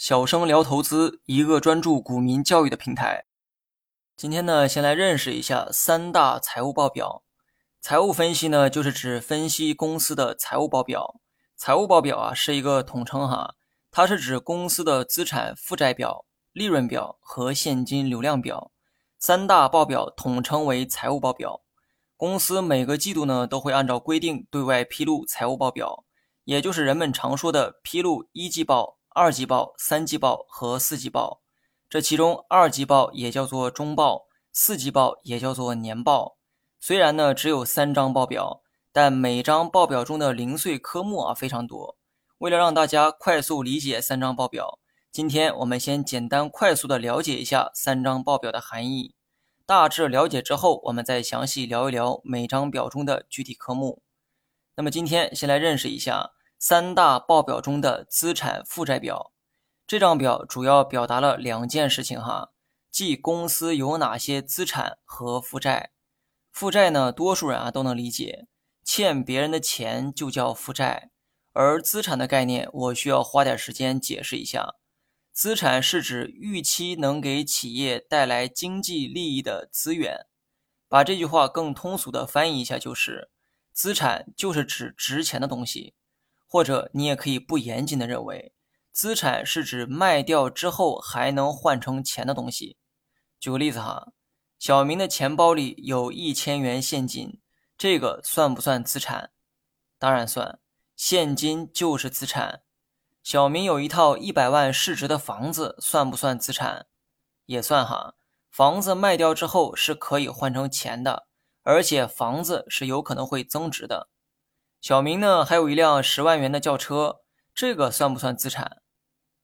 小生聊投资，一个专注股民教育的平台。今天呢，先来认识一下三大财务报表。财务分析呢，就是指分析公司的财务报表。财务报表啊，是一个统称哈，它是指公司的资产负债表、利润表和现金流量表。三大报表统称为财务报表。公司每个季度呢，都会按照规定对外披露财务报表，也就是人们常说的披露一季报。二季报、三季报和四季报，这其中二季报也叫做中报，四季报也叫做年报。虽然呢只有三张报表，但每张报表中的零碎科目啊非常多。为了让大家快速理解三张报表，今天我们先简单快速的了解一下三张报表的含义。大致了解之后，我们再详细聊一聊每张表中的具体科目。那么今天先来认识一下。三大报表中的资产负债表，这张表主要表达了两件事情哈，即公司有哪些资产和负债。负债呢，多数人啊都能理解，欠别人的钱就叫负债。而资产的概念，我需要花点时间解释一下。资产是指预期能给企业带来经济利益的资源。把这句话更通俗的翻译一下，就是资产就是指值钱的东西。或者你也可以不严谨的认为，资产是指卖掉之后还能换成钱的东西。举个例子哈，小明的钱包里有一千元现金，这个算不算资产？当然算，现金就是资产。小明有一套一百万市值的房子，算不算资产？也算哈，房子卖掉之后是可以换成钱的，而且房子是有可能会增值的。小明呢，还有一辆十万元的轿车，这个算不算资产？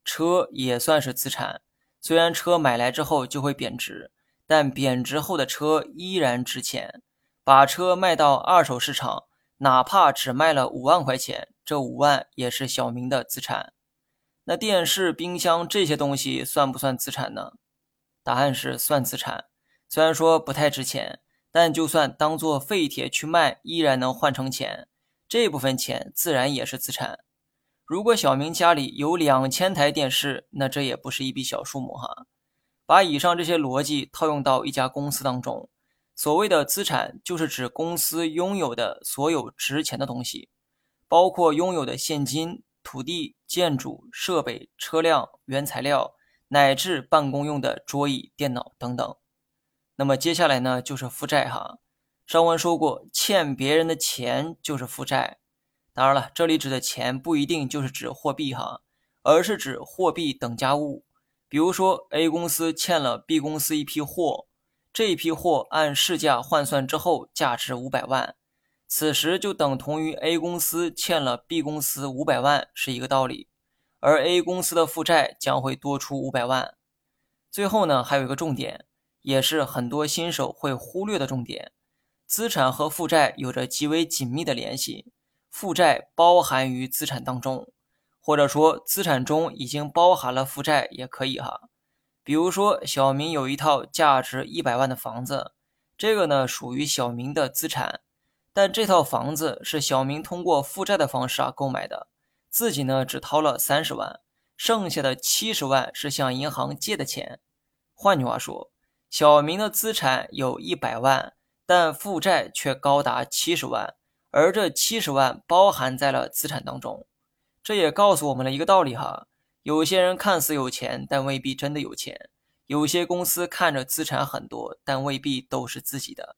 车也算是资产。虽然车买来之后就会贬值，但贬值后的车依然值钱。把车卖到二手市场，哪怕只卖了五万块钱，这五万也是小明的资产。那电视、冰箱这些东西算不算资产呢？答案是算资产。虽然说不太值钱，但就算当做废铁去卖，依然能换成钱。这部分钱自然也是资产。如果小明家里有两千台电视，那这也不是一笔小数目哈。把以上这些逻辑套用到一家公司当中，所谓的资产就是指公司拥有的所有值钱的东西，包括拥有的现金、土地、建筑、设备、车辆、原材料，乃至办公用的桌椅、电脑等等。那么接下来呢，就是负债哈。上文说过，欠别人的钱就是负债。当然了，这里指的钱不一定就是指货币哈，而是指货币等价物。比如说，A 公司欠了 B 公司一批货，这一批货按市价换算之后价值五百万，此时就等同于 A 公司欠了 B 公司五百万是一个道理。而 A 公司的负债将会多出五百万。最后呢，还有一个重点，也是很多新手会忽略的重点。资产和负债有着极为紧密的联系，负债包含于资产当中，或者说资产中已经包含了负债也可以哈。比如说，小明有一套价值一百万的房子，这个呢属于小明的资产，但这套房子是小明通过负债的方式啊购买的，自己呢只掏了三十万，剩下的七十万是向银行借的钱。换句话说，小明的资产有一百万。但负债却高达七十万，而这七十万包含在了资产当中。这也告诉我们了一个道理哈：有些人看似有钱，但未必真的有钱；有些公司看着资产很多，但未必都是自己的。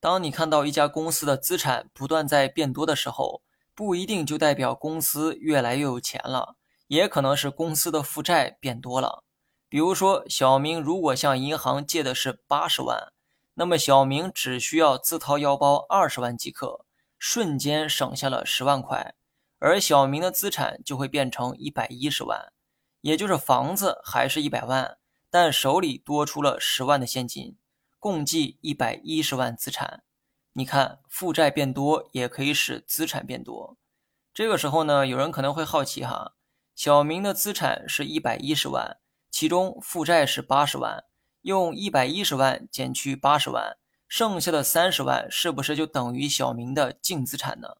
当你看到一家公司的资产不断在变多的时候，不一定就代表公司越来越有钱了，也可能是公司的负债变多了。比如说，小明如果向银行借的是八十万。那么小明只需要自掏腰包二十万即可，瞬间省下了十万块，而小明的资产就会变成一百一十万，也就是房子还是一百万，但手里多出了十万的现金，共计一百一十万资产。你看，负债变多也可以使资产变多。这个时候呢，有人可能会好奇哈，小明的资产是一百一十万，其中负债是八十万。用一百一十万减去八十万，剩下的三十万是不是就等于小明的净资产呢？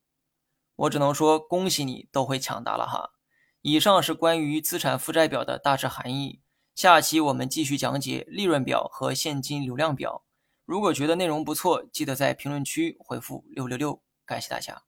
我只能说恭喜你，都会抢答了哈。以上是关于资产负债表的大致含义。下期我们继续讲解利润表和现金流量表。如果觉得内容不错，记得在评论区回复六六六，感谢大家。